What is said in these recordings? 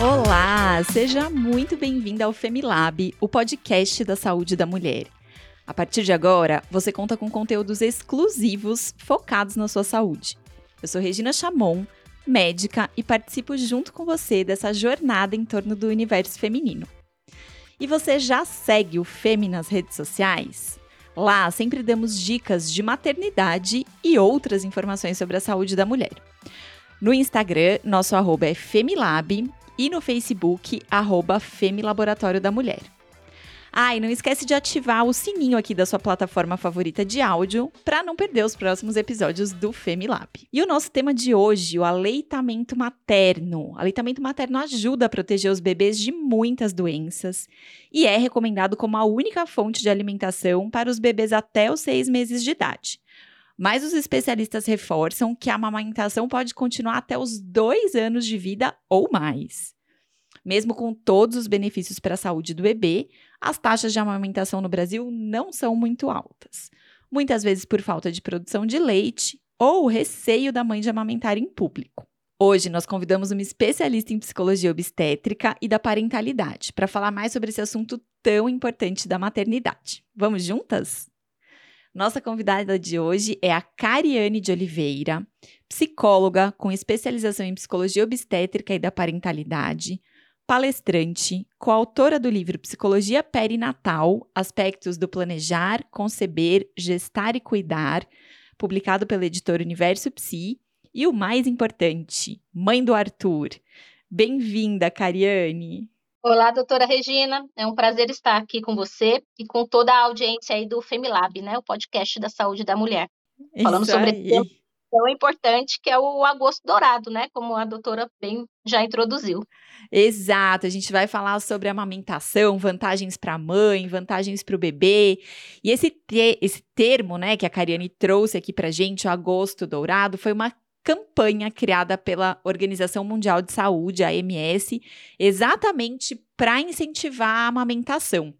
Olá, seja muito bem-vinda ao Femilab, o podcast da saúde da mulher. A partir de agora, você conta com conteúdos exclusivos focados na sua saúde. Eu sou Regina Chamon, médica, e participo junto com você dessa jornada em torno do universo feminino. E você já segue o Femi nas redes sociais? Lá sempre damos dicas de maternidade e outras informações sobre a saúde da mulher. No Instagram, nosso arroba é Femilab e no Facebook, arroba Femilaboratório da Mulher. Ah, e não esquece de ativar o sininho aqui da sua plataforma favorita de áudio para não perder os próximos episódios do Femilab. E o nosso tema de hoje, o aleitamento materno. Aleitamento materno ajuda a proteger os bebês de muitas doenças e é recomendado como a única fonte de alimentação para os bebês até os seis meses de idade. Mas os especialistas reforçam que a amamentação pode continuar até os dois anos de vida ou mais. Mesmo com todos os benefícios para a saúde do bebê, as taxas de amamentação no Brasil não são muito altas. Muitas vezes por falta de produção de leite ou receio da mãe de amamentar em público. Hoje nós convidamos uma especialista em psicologia obstétrica e da parentalidade para falar mais sobre esse assunto tão importante da maternidade. Vamos juntas? Nossa convidada de hoje é a Cariane de Oliveira, psicóloga com especialização em psicologia obstétrica e da parentalidade, palestrante, coautora do livro Psicologia Perinatal: Aspectos do Planejar, Conceber, Gestar e Cuidar, publicado pela editora Universo Psi, e o mais importante, mãe do Arthur. Bem-vinda, Cariane! Olá, doutora Regina. É um prazer estar aqui com você e com toda a audiência aí do Femilab, né? O podcast da saúde da mulher. Falando Isso sobre esse tema tão importante que é o agosto dourado, né? Como a doutora bem já introduziu. Exato, a gente vai falar sobre amamentação, vantagens para a mãe, vantagens para o bebê. E esse, te esse termo, né, que a Cariane trouxe aqui para gente, o agosto dourado, foi uma campanha criada pela Organização Mundial de Saúde, a OMS, exatamente para incentivar a amamentação.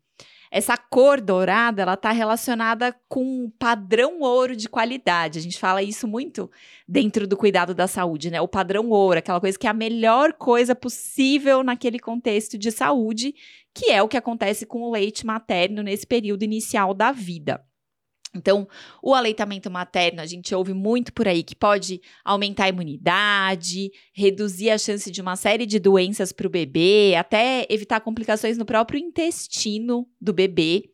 Essa cor dourada, ela está relacionada com padrão ouro de qualidade. A gente fala isso muito dentro do cuidado da saúde, né? O padrão ouro, aquela coisa que é a melhor coisa possível naquele contexto de saúde, que é o que acontece com o leite materno nesse período inicial da vida. Então, o aleitamento materno, a gente ouve muito por aí que pode aumentar a imunidade, reduzir a chance de uma série de doenças para o bebê, até evitar complicações no próprio intestino do bebê.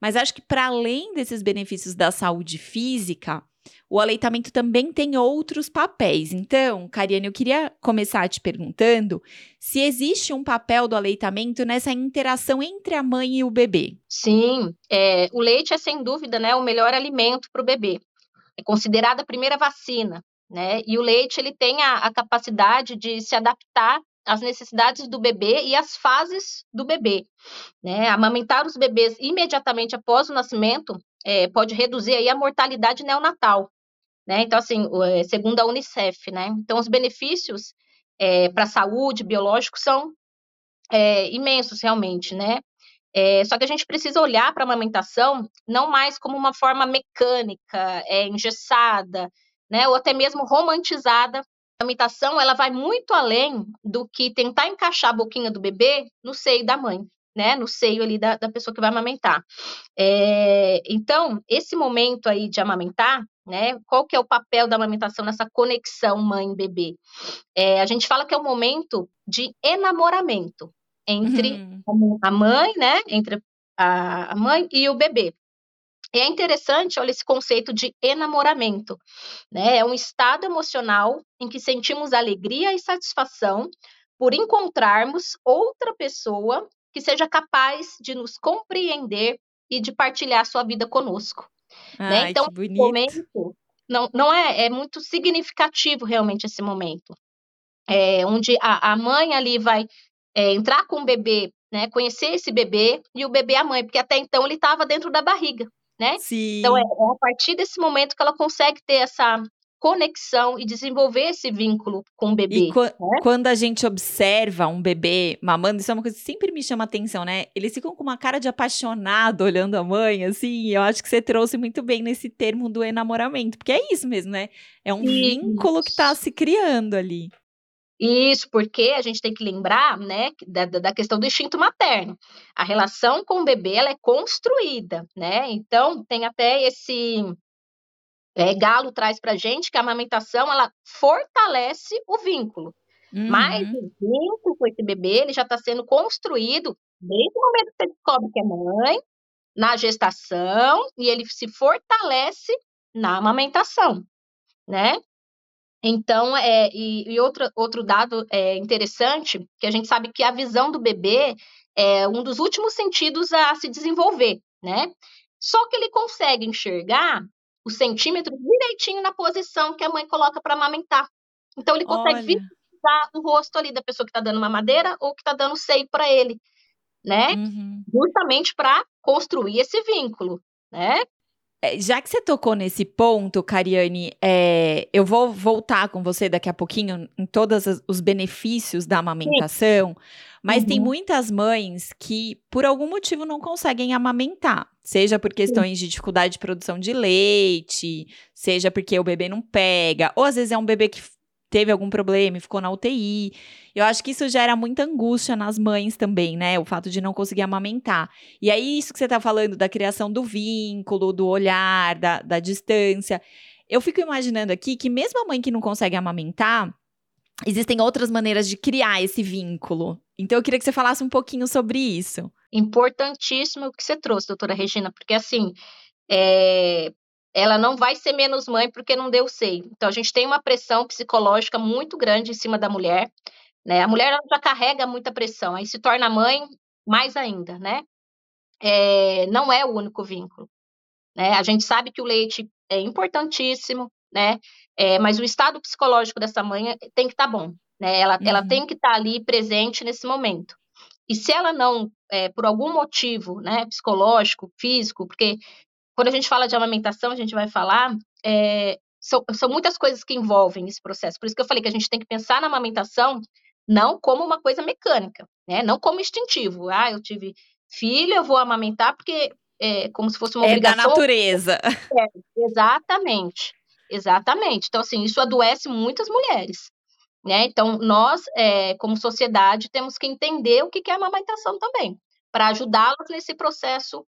Mas acho que, para além desses benefícios da saúde física, o aleitamento também tem outros papéis. Então, Cariane, eu queria começar te perguntando se existe um papel do aleitamento nessa interação entre a mãe e o bebê. Sim, é, o leite é sem dúvida né, o melhor alimento para o bebê. É considerada a primeira vacina, né? E o leite ele tem a, a capacidade de se adaptar às necessidades do bebê e às fases do bebê. Né? Amamentar os bebês imediatamente após o nascimento é, pode reduzir aí a mortalidade neonatal. Né? Então, assim, é, segundo a Unicef, né? Então, os benefícios é, para a saúde biológica são é, imensos, realmente, né? É, só que a gente precisa olhar para a amamentação não mais como uma forma mecânica, engessada, né? Ou até mesmo romantizada. A amamentação, ela vai muito além do que tentar encaixar a boquinha do bebê no seio da mãe né, no seio ali da, da pessoa que vai amamentar. É, então, esse momento aí de amamentar, né, qual que é o papel da amamentação nessa conexão mãe-bebê? É, a gente fala que é um momento de enamoramento entre uhum. a mãe, né, entre a, mãe e o bebê. E é interessante, olha, esse conceito de enamoramento, né? É um estado emocional em que sentimos alegria e satisfação por encontrarmos outra pessoa que seja capaz de nos compreender e de partilhar sua vida conosco. Né? Ai, né? Então, esse momento não, não é, é muito significativo realmente esse momento. É, onde a, a mãe ali vai é, entrar com o bebê, né, conhecer esse bebê e o bebê a mãe, porque até então ele estava dentro da barriga, né? Sim. Então é, é, a partir desse momento que ela consegue ter essa conexão e desenvolver esse vínculo com o bebê. E né? quando a gente observa um bebê mamando, isso é uma coisa que sempre me chama atenção, né? Eles ficam com uma cara de apaixonado olhando a mãe, assim. Eu acho que você trouxe muito bem nesse termo do enamoramento, porque é isso mesmo, né? É um vínculo que está se criando ali. Isso, porque a gente tem que lembrar, né, da, da questão do instinto materno. A relação com o bebê, ela é construída, né? Então, tem até esse é, Galo traz para gente que a amamentação, ela fortalece o vínculo. Uhum. Mas o vínculo com esse bebê, ele já está sendo construído desde o momento que você descobre que é mãe, na gestação, e ele se fortalece na amamentação, né? Então, é, e, e outro, outro dado é, interessante, que a gente sabe que a visão do bebê é um dos últimos sentidos a se desenvolver, né? Só que ele consegue enxergar o centímetro direitinho na posição que a mãe coloca para amamentar. Então, ele consegue Olha. visualizar o rosto ali da pessoa que está dando mamadeira ou que está dando seio para ele, né? Uhum. Justamente para construir esse vínculo, né? É, já que você tocou nesse ponto, Cariane, é, eu vou voltar com você daqui a pouquinho em todos os benefícios da amamentação, Sim. mas uhum. tem muitas mães que, por algum motivo, não conseguem amamentar. Seja por questões Sim. de dificuldade de produção de leite, seja porque o bebê não pega, ou às vezes é um bebê que teve algum problema e ficou na UTI. Eu acho que isso gera muita angústia nas mães também, né? O fato de não conseguir amamentar. E aí, isso que você tá falando da criação do vínculo, do olhar, da, da distância. Eu fico imaginando aqui que mesmo a mãe que não consegue amamentar, existem outras maneiras de criar esse vínculo. Então, eu queria que você falasse um pouquinho sobre isso. Importantíssimo o que você trouxe, doutora Regina, porque assim, é, ela não vai ser menos mãe porque não deu seio. Então, a gente tem uma pressão psicológica muito grande em cima da mulher, né? A mulher já carrega muita pressão, aí se torna mãe mais ainda, né? É, não é o único vínculo, né? A gente sabe que o leite é importantíssimo, né? É, mas o estado psicológico dessa mãe tem que estar tá bom, né? Ela, uhum. ela tem que estar tá ali presente nesse momento. E se ela não, é, por algum motivo, né, psicológico, físico, porque quando a gente fala de amamentação, a gente vai falar, é, são, são muitas coisas que envolvem esse processo. Por isso que eu falei que a gente tem que pensar na amamentação não como uma coisa mecânica, né? Não como instintivo. Ah, eu tive filho, eu vou amamentar porque é como se fosse uma é obrigação. É da natureza. É, exatamente, exatamente. Então, assim, isso adoece muitas mulheres. Né? Então, nós, é, como sociedade, temos que entender o que é amamentação também, para ajudá-las nesse processo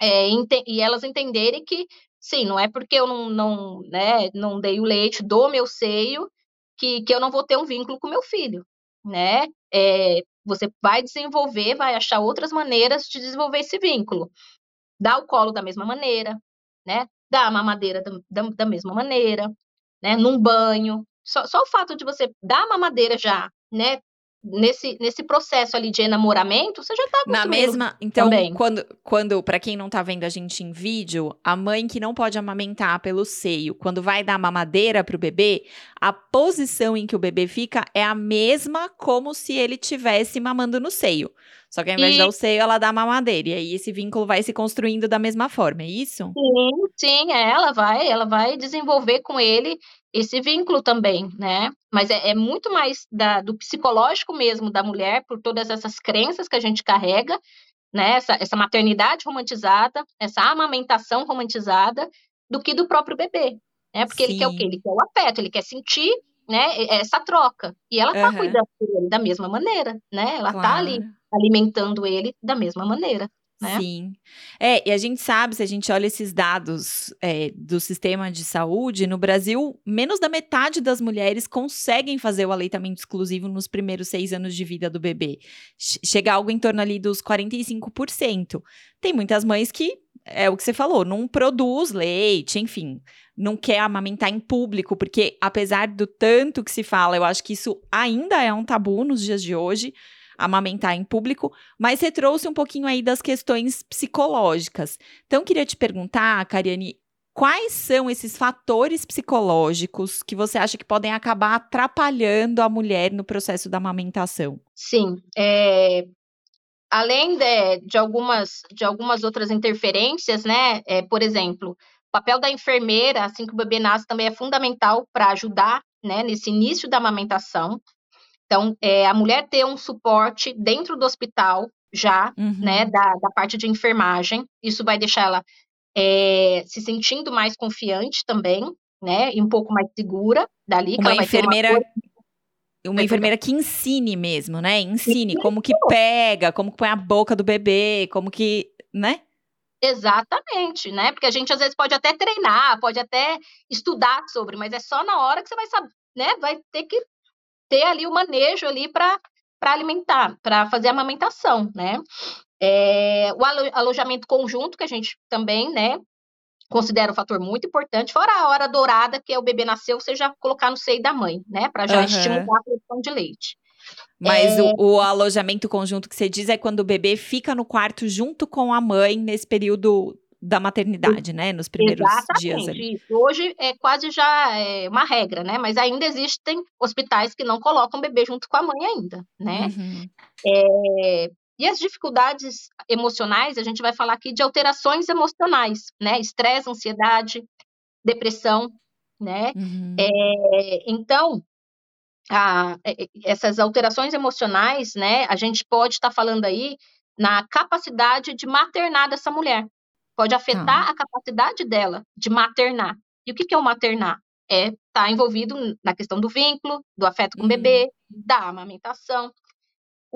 é, e elas entenderem que, sim, não é porque eu não, não, né, não dei o leite do meu seio que, que eu não vou ter um vínculo com meu filho, né? É, você vai desenvolver, vai achar outras maneiras de desenvolver esse vínculo. Dá o colo da mesma maneira, né? Dá a mamadeira da, da, da mesma maneira, né? Num banho. Só, só o fato de você dar a mamadeira já, né? Nesse, nesse processo ali de enamoramento, você já tá Na mesma, então, também. quando quando para quem não tá vendo a gente em vídeo, a mãe que não pode amamentar pelo seio, quando vai dar mamadeira pro bebê, a posição em que o bebê fica é a mesma como se ele tivesse mamando no seio. Só que ao invés e... de dar o seio, ela dá a mamadeira. E aí esse vínculo vai se construindo da mesma forma, é isso? Sim, sim, é, ela vai, ela vai desenvolver com ele esse vínculo também, né? Mas é, é muito mais da, do psicológico mesmo da mulher, por todas essas crenças que a gente carrega, né? Essa, essa maternidade romantizada, essa amamentação romantizada, do que do próprio bebê, né? Porque Sim. ele quer o quê? Ele quer o afeto, ele quer sentir, né? Essa troca. E ela tá uhum. cuidando dele da mesma maneira, né? Ela claro. tá ali alimentando ele da mesma maneira. Né? Sim. É, e a gente sabe, se a gente olha esses dados é, do sistema de saúde, no Brasil, menos da metade das mulheres conseguem fazer o aleitamento exclusivo nos primeiros seis anos de vida do bebê. Chega algo em torno ali dos 45%. Tem muitas mães que, é o que você falou, não produz leite, enfim, não quer amamentar em público, porque apesar do tanto que se fala, eu acho que isso ainda é um tabu nos dias de hoje amamentar em público, mas você trouxe um pouquinho aí das questões psicológicas. Então, queria te perguntar, Cariane, quais são esses fatores psicológicos que você acha que podem acabar atrapalhando a mulher no processo da amamentação? Sim, é, além de, de, algumas, de algumas outras interferências, né? É, por exemplo, o papel da enfermeira, assim que o bebê nasce, também é fundamental para ajudar né, nesse início da amamentação. Então, é, a mulher ter um suporte dentro do hospital já, uhum. né, da, da parte de enfermagem, isso vai deixar ela é, se sentindo mais confiante também, né, e um pouco mais segura dali. Uma enfermeira, uma uma enfermeira que ensine mesmo, né? Ensine como que pega, como que põe a boca do bebê, como que, né? Exatamente, né? Porque a gente às vezes pode até treinar, pode até estudar sobre, mas é só na hora que você vai saber, né? Vai ter que ter ali o manejo ali para alimentar, para fazer a amamentação, né? É, o alojamento conjunto, que a gente também, né, considera um fator muito importante, fora a hora dourada, que é o bebê nasceu, você já colocar no seio da mãe, né, para já uhum. estimular a produção de leite. Mas é... o, o, alojamento conjunto que você diz é quando o bebê fica no quarto junto com a mãe nesse período da maternidade, né? Nos primeiros Exatamente. dias ali. Hoje é quase já é uma regra, né? Mas ainda existem hospitais que não colocam o bebê junto com a mãe ainda, né? Uhum. É, e as dificuldades emocionais, a gente vai falar aqui de alterações emocionais, né? Estresse, ansiedade, depressão, né? Uhum. É, então, a, essas alterações emocionais, né? A gente pode estar tá falando aí na capacidade de maternar dessa mulher. Pode afetar ah. a capacidade dela de maternar. E o que, que é o maternar? É estar tá envolvido na questão do vínculo, do afeto com uhum. o bebê, da amamentação.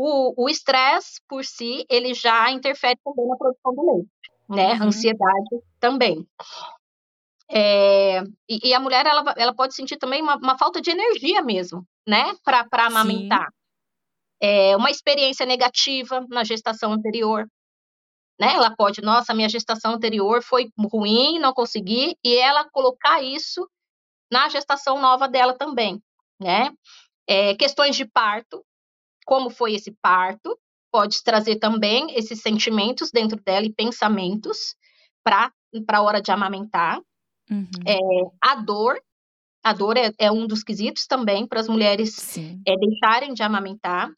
O estresse, por si, ele já interfere também na produção do leite, né? Uhum. Ansiedade também. É, e, e, a mulher, ela, ela pode sentir também uma, uma falta de energia mesmo, né? Para amamentar. É, uma experiência negativa na gestação anterior, né? Ela pode, nossa, minha gestação anterior foi ruim, não consegui, e ela colocar isso na gestação nova dela também, né? É, questões de parto, como foi esse parto, pode trazer também esses sentimentos dentro dela e pensamentos para a hora de amamentar. Uhum. É, a dor, a dor é, é, um dos quesitos também para as mulheres é, deixarem de amamentar.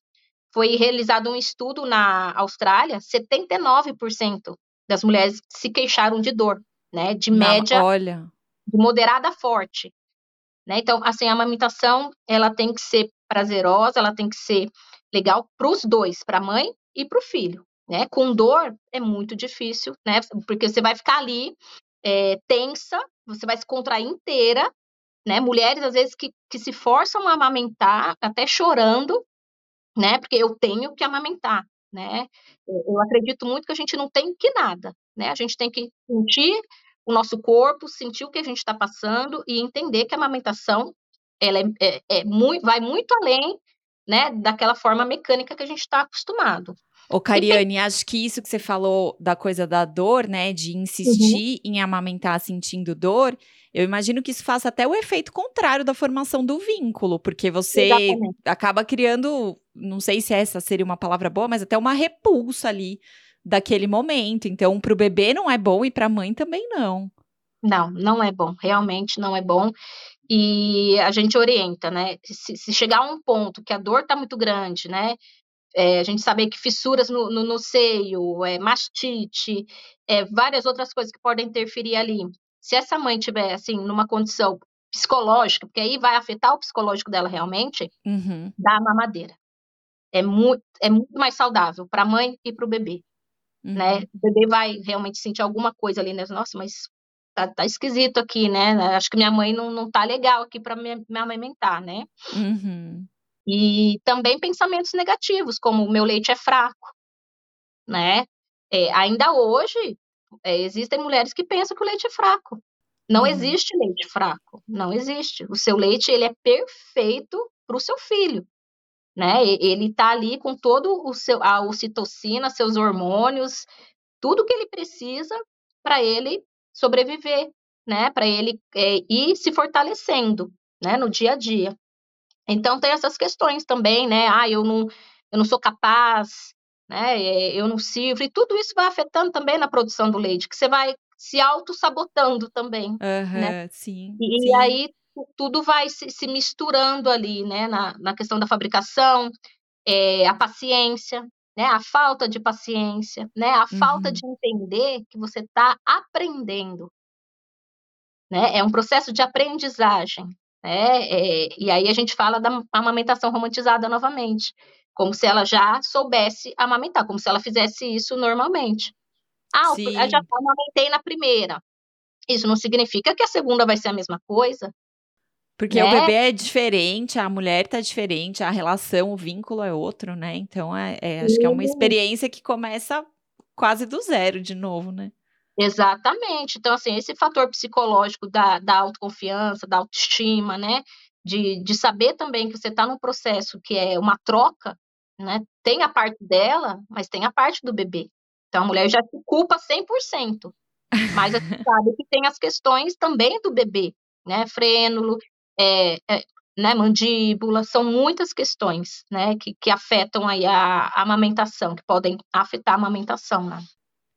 Foi realizado um estudo na Austrália, 79% das mulheres se queixaram de dor, né? De média, Não, olha. de moderada a forte. Né? Então, assim, a amamentação, ela tem que ser prazerosa, ela tem que ser legal para os dois, para a mãe e para o filho. Né? Com dor é muito difícil, né? Porque você vai ficar ali é, tensa, você vai se contrair inteira, né? Mulheres às vezes que, que se forçam a amamentar, até chorando, né? Porque eu tenho que amamentar, né? Eu acredito muito que a gente não tem que nada, né? A gente tem que sentir o nosso corpo, sentir o que a gente está passando e entender que a amamentação ela é, é, é muito, vai muito além né, daquela forma mecânica que a gente está acostumado. Ô, Cariane, acho que isso que você falou da coisa da dor, né, de insistir uhum. em amamentar sentindo dor, eu imagino que isso faça até o efeito contrário da formação do vínculo, porque você Exatamente. acaba criando, não sei se essa seria uma palavra boa, mas até uma repulsa ali daquele momento. Então, para o bebê não é bom e para a mãe também não. Não, não é bom, realmente não é bom e a gente orienta, né? Se, se chegar a um ponto que a dor está muito grande, né? É, a gente sabe que fissuras no, no, no seio, é, mastite, é, várias outras coisas que podem interferir ali. Se essa mãe tiver, assim, numa condição psicológica, porque aí vai afetar o psicológico dela realmente, uhum. dá a mamadeira. É muito, é muito mais saudável para a mãe e para o bebê. Né? Uhum. Né? O bebê vai realmente sentir alguma coisa ali, né? Nossa, mas tá, tá esquisito aqui, né? Acho que minha mãe não, não tá legal aqui para me, me amamentar, né? Uhum. E também pensamentos negativos, como o meu leite é fraco, né? É, ainda hoje, é, existem mulheres que pensam que o leite é fraco. Não uhum. existe leite fraco, não existe. O seu leite, ele é perfeito para o seu filho, né? Ele está ali com todo o seu, a ocitocina, seus hormônios, tudo que ele precisa para ele sobreviver, né? Para ele é, ir se fortalecendo, né? No dia a dia. Então tem essas questões também, né? Ah, eu não, eu não sou capaz, né? É, eu não sirvo, e tudo isso vai afetando também na produção do leite, que você vai se auto-sabotando também. Uhum, né? Sim. E, sim. aí tudo vai se, se, misturando ali, né? Na, na questão da fabricação, é, a paciência, né? A falta de paciência, né? A uhum. falta de entender que você está aprendendo, né? É um processo de aprendizagem, né? É, e aí a gente fala da amamentação romantizada novamente, como se ela já soubesse amamentar, como se ela fizesse isso normalmente. Ah, Sim. eu já amamentei na primeira. Isso não significa que a segunda vai ser a mesma coisa. Porque né? o bebê é diferente, a mulher tá diferente, a relação, o vínculo é outro, né? Então, é, é acho que é uma experiência que começa quase do zero de novo, né? Exatamente. Então, assim, esse fator psicológico da, da autoconfiança, da autoestima, né? De, de saber também que você está num processo que é uma troca, né? Tem a parte dela, mas tem a parte do bebê. Então, a mulher já se culpa 100%. Mas a gente sabe que tem as questões também do bebê, né? Frênulo, é, é, né, mandíbula, são muitas questões, né, que, que afetam aí a, a amamentação, que podem afetar a amamentação, né?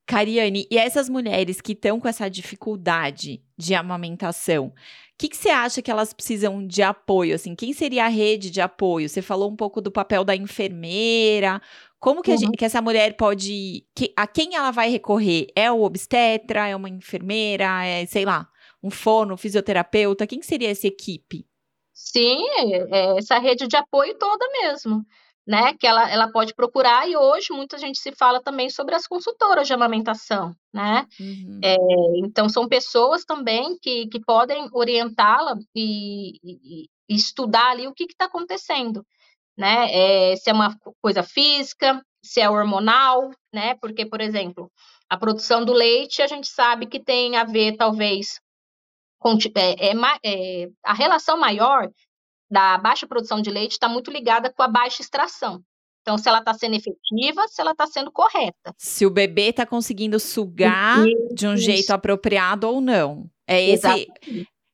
Cariane, e essas mulheres que estão com essa dificuldade de amamentação, o que, que, você acha que elas precisam de apoio? Assim, quem seria a rede de apoio? Você falou um pouco do papel da enfermeira. Como que, uhum. gente, que essa mulher pode. Que, a quem ela vai recorrer? É o obstetra? É uma enfermeira? É, sei lá, um fono, fisioterapeuta? Quem seria essa equipe? Sim, é essa rede de apoio toda mesmo né, que ela, ela pode procurar, e hoje muita gente se fala também sobre as consultoras de amamentação, né, uhum. é, então são pessoas também que, que podem orientá-la e, e, e, estudar ali o que está acontecendo, né, é, se é uma coisa física, se é hormonal, né, porque, por exemplo, a produção do leite a gente sabe que tem a ver, talvez, é, é, é a relação maior da baixa produção de leite está muito ligada com a baixa extração. Então, se ela está sendo efetiva, se ela está sendo correta. Se o bebê está conseguindo sugar isso, de um jeito apropriado ou não. É esse,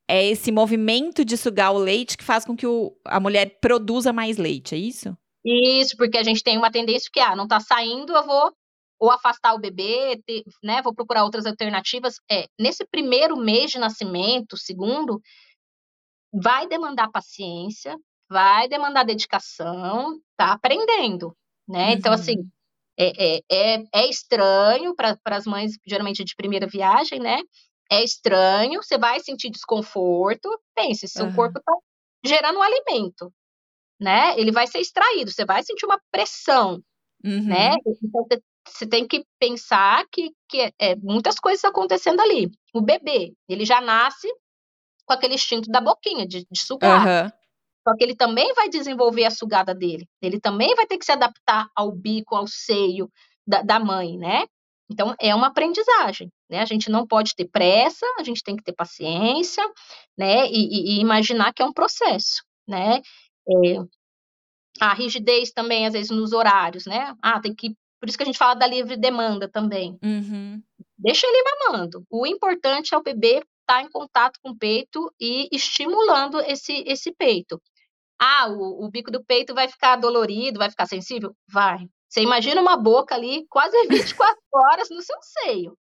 é esse movimento de sugar o leite que faz com que o, a mulher produza mais leite, é isso? Isso, porque a gente tem uma tendência que, ah, não está saindo, eu vou ou afastar o bebê, ter, né, vou procurar outras alternativas. É, nesse primeiro mês de nascimento, segundo, vai demandar paciência, vai demandar dedicação, tá aprendendo, né? Uhum. Então, assim, é, é, é, é estranho para as mães, geralmente de primeira viagem, né? É estranho, você vai sentir desconforto. Pense, seu uhum. corpo está gerando um alimento, né? Ele vai ser extraído, você vai sentir uma pressão, né? uhum. né? Então, você tem que pensar que, que é, é, muitas coisas acontecendo ali. O bebê, ele já nasce com aquele instinto da boquinha, de, de sugar. Uhum. Só que ele também vai desenvolver a sugada dele. Ele também vai ter que se adaptar ao bico, ao seio da, da mãe, né? Então, é uma aprendizagem, né? A gente não pode ter pressa, a gente tem que ter paciência, né? E, e, e imaginar que é um processo, né? É, a rigidez também, às vezes, nos horários, né? Ah, tem que... Por isso que a gente fala da livre demanda também. Uhum. Deixa ele mamando. O importante é o bebê estar tá em contato com o peito e estimulando esse, esse peito. Ah, o, o bico do peito vai ficar dolorido, vai ficar sensível? Vai. Você imagina uma boca ali quase 24 horas no seu seio.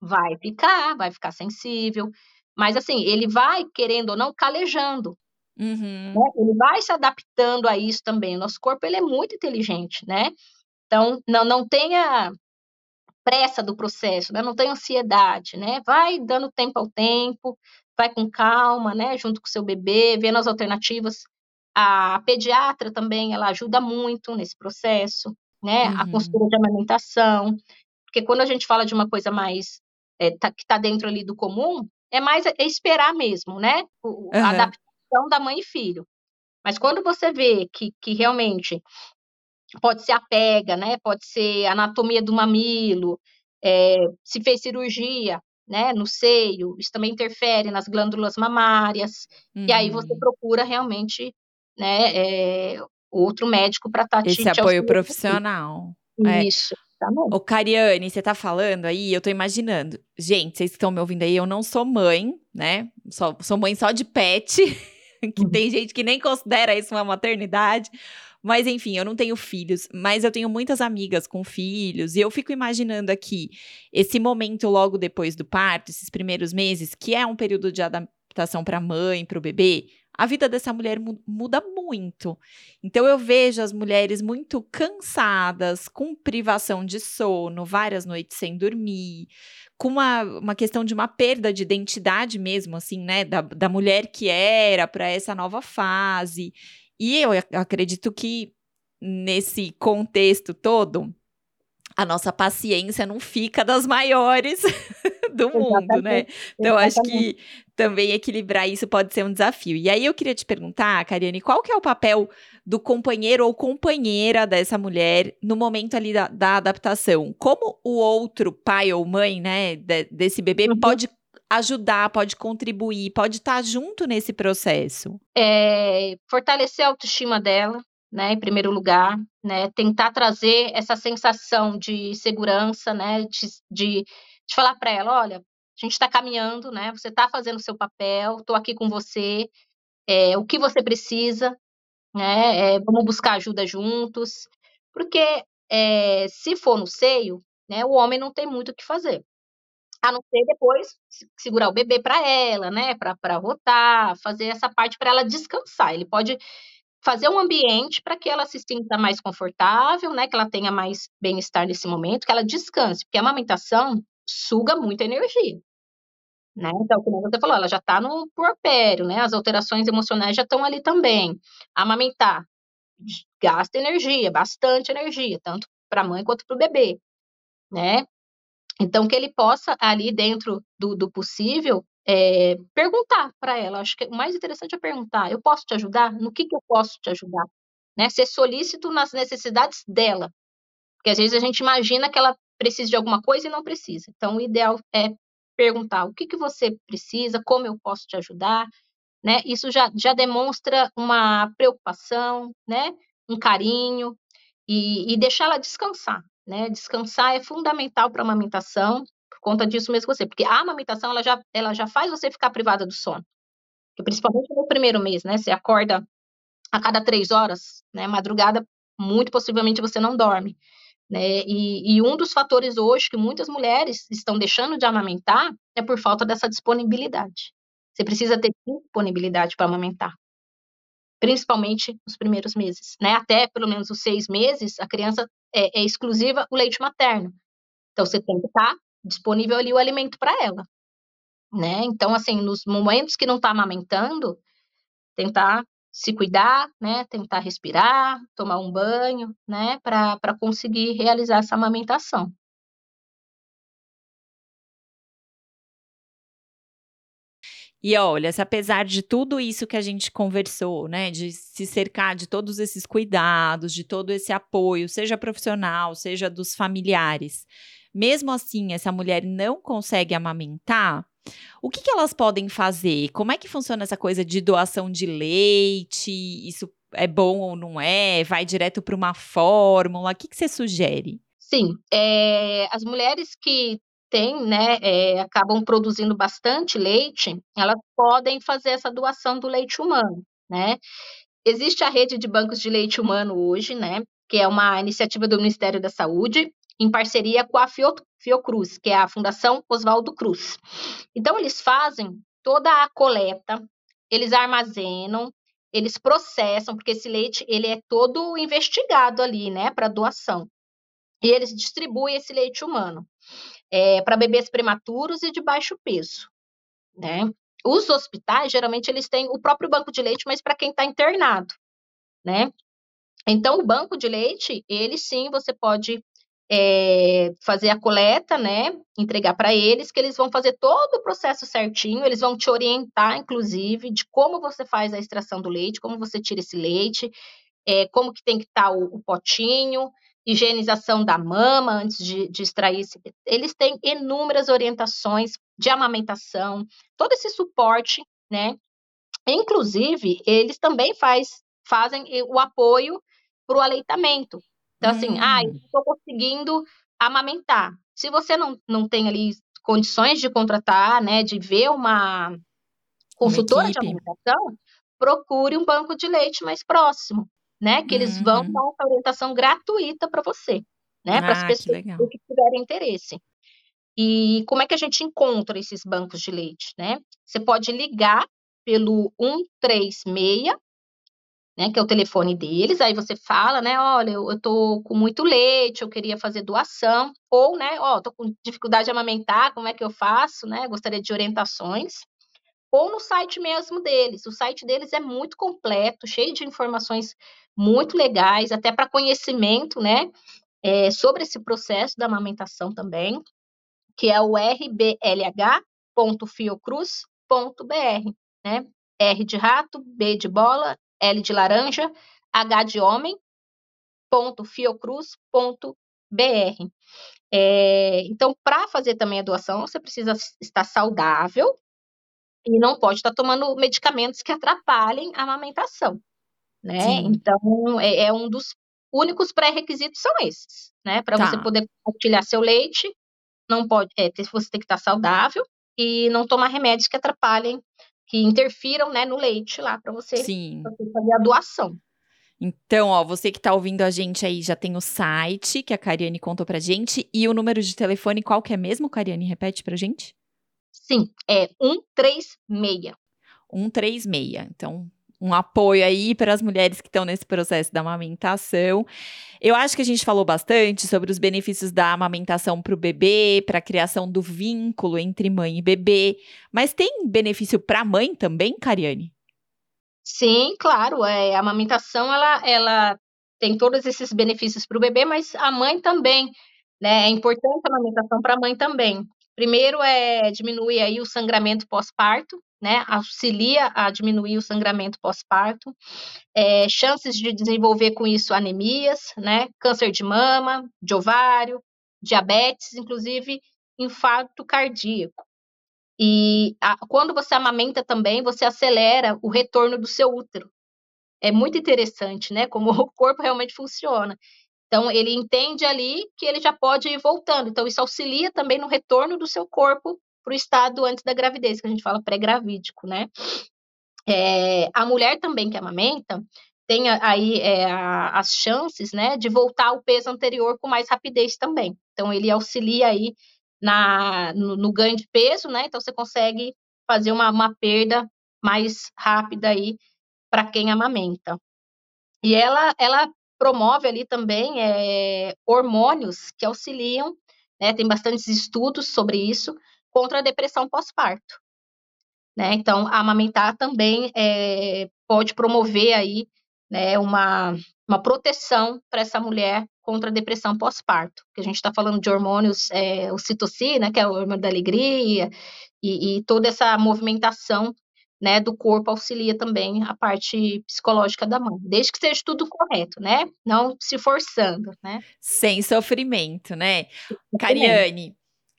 Vai ficar, vai ficar sensível. Mas assim, ele vai, querendo ou não, calejando. Uhum. Né? Ele vai se adaptando a isso também. O nosso corpo ele é muito inteligente, né? Então, não, não tenha pressa do processo, né? Não tem ansiedade, né? Vai dando tempo ao tempo, vai com calma, né? Junto com o seu bebê, vendo as alternativas. A pediatra também, ela ajuda muito nesse processo, né? Uhum. A consultora de amamentação, porque quando a gente fala de uma coisa mais é, tá, que está dentro ali do comum, é mais é esperar mesmo, né? O, uhum. A adaptação da mãe e filho. Mas quando você vê que, que realmente pode ser a pega, né? Pode ser anatomia do mamilo, é, se fez cirurgia, né? No seio, isso também interfere nas glândulas mamárias. Uhum. E aí você uhum. procura realmente, né? É, outro médico para estar tá Esse te, apoio profissional. É. Isso. Tá Ô, Cariane, você tá falando aí, eu tô imaginando. Gente, vocês que estão me ouvindo aí, eu não sou mãe, né? Só, sou mãe só de pet, que uhum. tem gente que nem considera isso uma maternidade. Mas enfim, eu não tenho filhos, mas eu tenho muitas amigas com filhos e eu fico imaginando aqui esse momento logo depois do parto, esses primeiros meses, que é um período de adaptação para a mãe, para o bebê. A vida dessa mulher muda muito. Então eu vejo as mulheres muito cansadas, com privação de sono, várias noites sem dormir, com uma, uma questão de uma perda de identidade mesmo, assim, né? Da, da mulher que era para essa nova fase. E eu acredito que nesse contexto todo, a nossa paciência não fica das maiores do mundo, né? Então, acho que também equilibrar isso pode ser um desafio. E aí eu queria te perguntar, Cariane, qual que é o papel do companheiro ou companheira dessa mulher no momento ali da, da adaptação? Como o outro pai ou mãe, né, de, desse bebê uhum. pode ajudar, pode contribuir, pode estar junto nesse processo? É, fortalecer a autoestima dela, né, em primeiro lugar, né, tentar trazer essa sensação de segurança, né, de, de, de falar para ela, olha, a gente está caminhando, né, você está fazendo o seu papel, estou aqui com você, é, o que você precisa, né, é, vamos buscar ajuda juntos, porque é, se for no seio, né, o homem não tem muito o que fazer, a não ser depois segurar o bebê para ela, né, para rotar, fazer essa parte para ela descansar. Ele pode fazer um ambiente para que ela se sinta mais confortável, né, que ela tenha mais bem-estar nesse momento, que ela descanse, porque a amamentação suga muita energia. Né? Então, como você falou, ela já está no puerpério, né? As alterações emocionais já estão ali também. Amamentar gasta energia, bastante energia, tanto para a mãe quanto para o bebê, né? Então, que ele possa, ali dentro do, do possível, é, perguntar para ela. Acho que o mais interessante é perguntar: eu posso te ajudar? No que, que eu posso te ajudar? Né? Ser solícito nas necessidades dela. Porque às vezes a gente imagina que ela precisa de alguma coisa e não precisa. Então, o ideal é perguntar o que, que você precisa, como eu posso te ajudar. Né? Isso já, já demonstra uma preocupação, né? um carinho, e, e deixar ela descansar. Né? Descansar é fundamental para a amamentação, conta disso mesmo você, porque a amamentação ela já, ela já faz você ficar privada do sono. Porque principalmente no primeiro mês, né? Você acorda a cada três horas, né? Madrugada, muito possivelmente você não dorme. Né? E, e, um dos fatores hoje que muitas mulheres estão deixando de amamentar é por falta dessa disponibilidade. Você precisa ter disponibilidade para amamentar, principalmente nos primeiros meses, né? Até pelo menos os seis meses, a criança é, é exclusiva o leite materno. Então você tem que estar disponível ali o alimento para ela, né? Então, assim, nos momentos que não está amamentando, tentar se cuidar, né? Tentar respirar, tomar um banho, né? Para conseguir realizar essa amamentação. E olha, se apesar de tudo isso que a gente conversou, né, de se cercar de todos esses cuidados, de todo esse apoio, seja profissional, seja dos familiares, mesmo assim essa mulher não consegue amamentar, o que, que elas podem fazer? Como é que funciona essa coisa de doação de leite? Isso é bom ou não é? Vai direto para uma fórmula? O que, que você sugere? Sim, é, as mulheres que têm, né, é, acabam produzindo bastante leite, elas podem fazer essa doação do leite humano, né? Existe a rede de bancos de leite humano hoje, né, que é uma iniciativa do Ministério da Saúde, em parceria com a Fiocruz, que é a Fundação Oswaldo Cruz. Então, eles fazem toda a coleta, eles armazenam, eles processam, porque esse leite ele é todo investigado ali, né, para doação. E eles distribuem esse leite humano é, para bebês prematuros e de baixo peso, né? Os hospitais, geralmente, eles têm o próprio banco de leite, mas para quem está internado, né? Então, o banco de leite, ele sim, você pode é, fazer a coleta, né? Entregar para eles, que eles vão fazer todo o processo certinho, eles vão te orientar, inclusive, de como você faz a extração do leite, como você tira esse leite, é, como que tem que estar tá o, o, potinho, higienização da mama antes de, de extrair. Eles têm inúmeras orientações de amamentação, todo esse suporte, né? Inclusive, eles também faz, fazem o apoio para o aleitamento. Então, assim, hum. ah, estou conseguindo amamentar. Se você não, não tem ali condições de contratar, né, de ver uma consultora uma de amamentação, procure um banco de leite mais próximo, né, que eles vão uhum. dar uma orientação gratuita para você, né, ah, para as pessoas que, que tiverem interesse. E como é que a gente encontra esses bancos de leite, né? Você pode ligar pelo 136 né, que é o telefone deles, aí você fala, né, olha, eu, eu tô com muito leite, eu queria fazer doação, ou, né, ó, tô com dificuldade de amamentar, como é que eu faço, né, gostaria de orientações, ou no site mesmo deles, o site deles é muito completo, cheio de informações muito legais, até para conhecimento, né, é, sobre esse processo da amamentação também, que é o rblh.fiocruz.br, né? R de rato, B de bola, L de laranja, H de homem, ponto fiocruz.br. É, então, para fazer também a doação, você precisa estar saudável e não pode estar tomando medicamentos que atrapalhem a amamentação, né? Sim. Então, é, é, um dos únicos pré-requisitos são esses, né? Para tá. você poder compartilhar seu leite, não pode, é, você tem que estar saudável e não tomar remédios que atrapalhem, que interfiram, né, no leite lá para você, Sim. você fazer a doação. Então, ó, você que tá ouvindo a gente aí já tem o site que a Cariane contou pra gente e o número de telefone, qual que é mesmo, Cariane? Repete pra gente. Sim, é 136. 136. Então, um apoio aí para as mulheres que estão nesse processo da amamentação. Eu acho que a gente falou bastante sobre os benefícios da amamentação para o bebê, para a criação do vínculo entre mãe e bebê. Mas tem benefício para a mãe também, Cariane? Sim, claro. É, a amamentação ela, ela tem todos esses benefícios para o bebê, mas a mãe também. Né? É importante a amamentação para a mãe também. Primeiro é diminuir aí o sangramento pós-parto, né? Auxilia a diminuir o sangramento pós-parto. É, chances de desenvolver com isso anemias, né? Câncer de mama, de ovário, diabetes, inclusive infarto cardíaco. E a, quando você amamenta também, você acelera o retorno do seu útero. É muito interessante, né? Como o corpo realmente funciona. Então, ele entende ali que ele já pode ir voltando. Então, isso auxilia também no retorno do seu corpo para o estado antes da gravidez, que a gente fala pré-gravídico, né? É, a mulher também que amamenta tem aí é, as chances, né, de voltar ao peso anterior com mais rapidez também. Então, ele auxilia aí na, no, no, ganho de peso, né? Então você consegue fazer uma, uma perda mais rápida aí para quem amamenta. E ela, ela promove ali também é, hormônios que auxiliam, né? Tem bastantes estudos sobre isso contra a depressão pós-parto. Né? Então, amamentar também é, pode promover aí né, uma, uma proteção para essa mulher contra a depressão pós-parto, a gente está falando de hormônios, é, o citocina, que é o hormônio da alegria, e, e toda essa movimentação né, do corpo auxilia também a parte psicológica da mãe, desde que seja tudo correto, né? Não se forçando, né? Sem sofrimento, né? Cariane,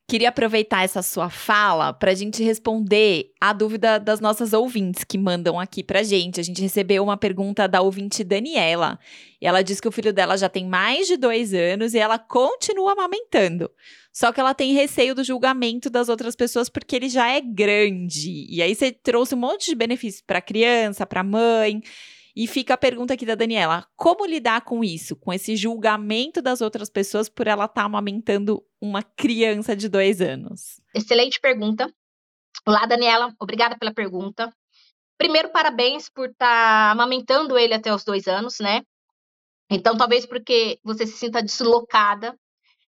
Queria aproveitar essa sua fala para a gente responder a dúvida das nossas ouvintes que mandam aqui para gente. A gente recebeu uma pergunta da ouvinte Daniela. E ela diz que o filho dela já tem mais de dois anos e ela continua amamentando. Só que ela tem receio do julgamento das outras pessoas porque ele já é grande. E aí você trouxe um monte de benefícios para criança, para mãe. E fica a pergunta aqui da Daniela: como lidar com isso, com esse julgamento das outras pessoas por ela estar tá amamentando uma criança de dois anos? Excelente pergunta. Olá, Daniela, obrigada pela pergunta. Primeiro, parabéns por estar tá amamentando ele até os dois anos, né? Então, talvez porque você se sinta deslocada,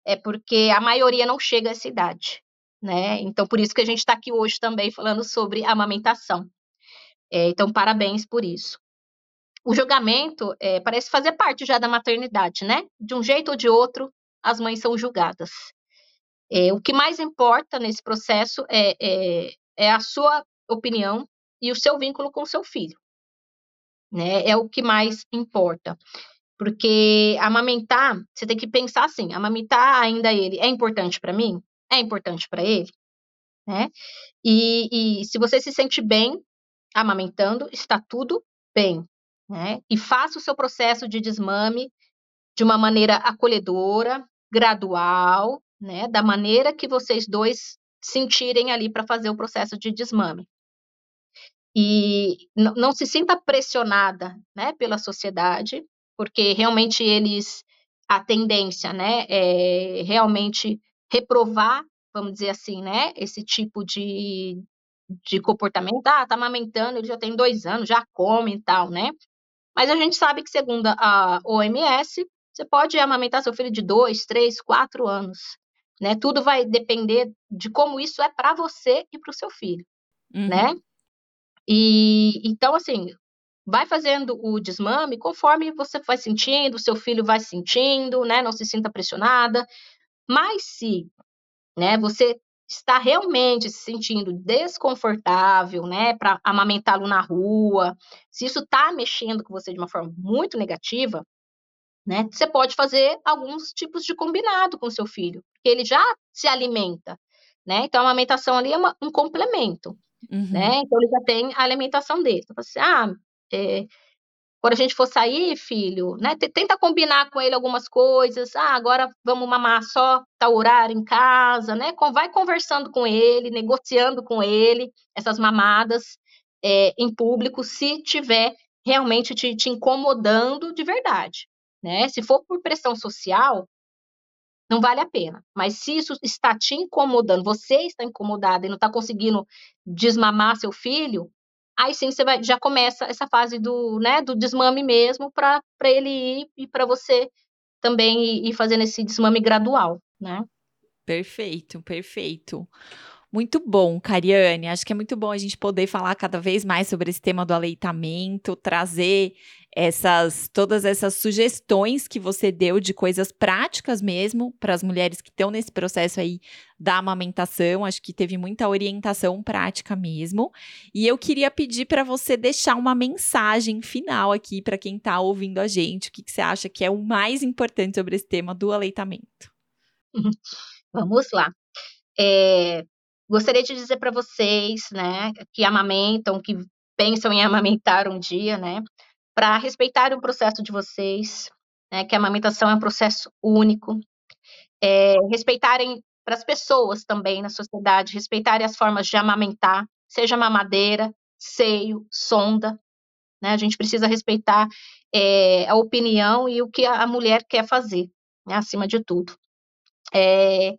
é porque a maioria não chega a essa idade, né? Então, por isso que a gente está aqui hoje também falando sobre amamentação. É, então, parabéns por isso o julgamento é, parece fazer parte já da maternidade, né? De um jeito ou de outro, as mães são julgadas. É, o que mais importa nesse processo é, é, é, a sua opinião e o seu vínculo com o seu filho. Né? É o que mais importa. Porque amamentar, você tem que pensar assim: amamentar ainda ele é importante para mim? É importante para ele? Né? E, e se você se sente bem amamentando, está tudo bem né? E faça o seu processo de desmame de uma maneira acolhedora, gradual, né? Da maneira que vocês dois sentirem ali para fazer o processo de desmame. E não se sinta pressionada, né, pela sociedade, porque realmente eles a tendência, né, é realmente reprovar, vamos dizer assim, né, esse tipo de, de comportamento. Ah, tá amamentando, ele já tem dois anos, já come e tal, né? Mas a gente sabe que, segundo a OMS, você pode amamentar seu filho de dois, três, quatro anos. Né? Tudo vai depender de como isso é para você e para o seu filho, uhum. né? E então, assim, vai fazendo o desmame conforme você vai sentindo, seu filho vai sentindo, né? Não se sinta pressionada. Mas se, né, você está realmente se sentindo desconfortável, né, para amamentá-lo na rua, se isso está mexendo com você de uma forma muito negativa, né, você pode fazer alguns tipos de combinado com seu filho, porque ele já se alimenta, né? Então a amamentação ali é uma, um complemento, uhum. né? Então ele já tem a alimentação dele. Então, você, ah, é, quando a gente for sair, filho, né? Tenta combinar com ele algumas coisas. Ah, agora vamos mamar só tal horário em casa, né? Vai conversando com ele, negociando com ele essas mamadas é, em público, se tiver realmente te, te incomodando de verdade, né? Se for por pressão social, não vale a pena. Mas se isso está te incomodando, você está incomodada e não está conseguindo desmamar seu filho, aí sim você vai, já começa essa fase do, né, do desmame mesmo para ele ir e para você também ir fazendo esse desmame gradual, né? Perfeito, perfeito. Muito bom, Cariane. Acho que é muito bom a gente poder falar cada vez mais sobre esse tema do aleitamento, trazer essas todas essas sugestões que você deu de coisas práticas mesmo para as mulheres que estão nesse processo aí da amamentação. Acho que teve muita orientação prática mesmo. E eu queria pedir para você deixar uma mensagem final aqui para quem está ouvindo a gente. O que, que você acha que é o mais importante sobre esse tema do aleitamento? Vamos lá. É, Gostaria de dizer para vocês, né, que amamentam, que pensam em amamentar um dia, né, para respeitarem o processo de vocês, né, que a amamentação é um processo único, é, respeitarem para as pessoas também na sociedade, respeitarem as formas de amamentar, seja mamadeira, seio, sonda, né, a gente precisa respeitar é, a opinião e o que a mulher quer fazer, né, acima de tudo. É,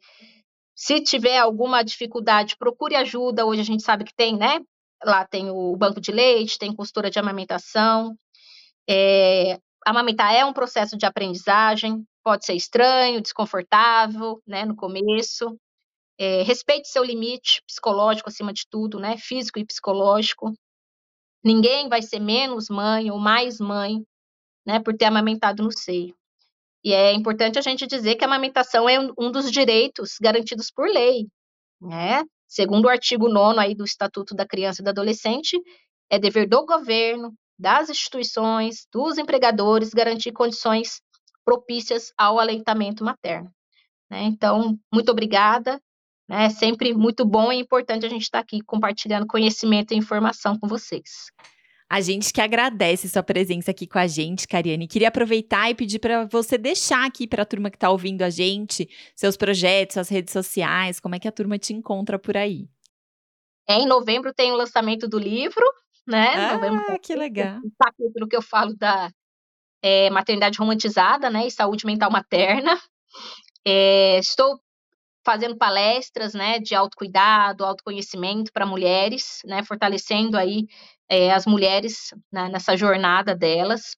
se tiver alguma dificuldade, procure ajuda. Hoje a gente sabe que tem, né? Lá tem o banco de leite, tem costura de amamentação. É, amamentar é um processo de aprendizagem, pode ser estranho, desconfortável, né, no começo. É, respeite seu limite psicológico acima de tudo, né, físico e psicológico. Ninguém vai ser menos mãe ou mais mãe, né, por ter amamentado no seio. E é importante a gente dizer que a amamentação é um dos direitos garantidos por lei, né? Segundo o artigo 9 aí do Estatuto da Criança e do Adolescente, é dever do governo, das instituições, dos empregadores garantir condições propícias ao aleitamento materno. Né? Então, muito obrigada. Né? É sempre muito bom e importante a gente estar aqui compartilhando conhecimento e informação com vocês. A gente que agradece sua presença aqui com a gente, Cariane. Queria aproveitar e pedir para você deixar aqui para a turma que está ouvindo a gente seus projetos, suas redes sociais, como é que a turma te encontra por aí. É, em novembro tem o lançamento do livro, né? Ah, novembro, que legal. O capítulo que eu falo da é, maternidade romantizada, né? E saúde mental materna. É, estou fazendo palestras, né, de autocuidado, autoconhecimento para mulheres, né, fortalecendo aí é, as mulheres né, nessa jornada delas.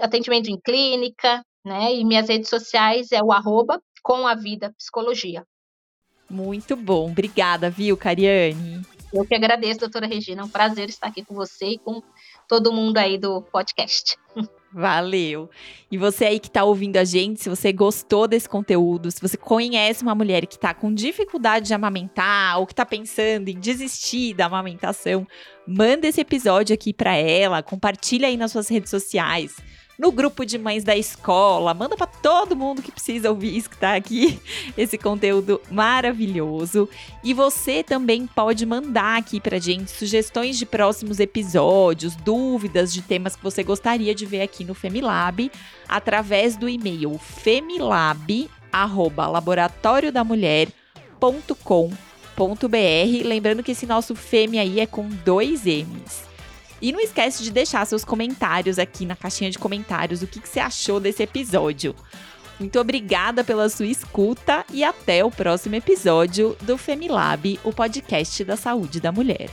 Atendimento em clínica, né? E minhas redes sociais é o arroba com a vida psicologia. Muito bom. Obrigada, viu, Cariane? Eu que agradeço, doutora Regina. É um prazer estar aqui com você e com todo mundo aí do podcast. Valeu! E você aí que está ouvindo a gente, se você gostou desse conteúdo, se você conhece uma mulher que está com dificuldade de amamentar ou que está pensando em desistir da amamentação, manda esse episódio aqui para ela, compartilha aí nas suas redes sociais no grupo de mães da escola. Manda para todo mundo que precisa ouvir isso que tá aqui, esse conteúdo maravilhoso. E você também pode mandar aqui pra gente sugestões de próximos episódios, dúvidas de temas que você gostaria de ver aqui no Femilab, através do e-mail femilab@laboratoriodamulher.com.br. Lembrando que esse nosso Femi aí é com dois M's. E não esquece de deixar seus comentários aqui na caixinha de comentários, o que, que você achou desse episódio. Muito obrigada pela sua escuta e até o próximo episódio do Femilab, o podcast da saúde da mulher.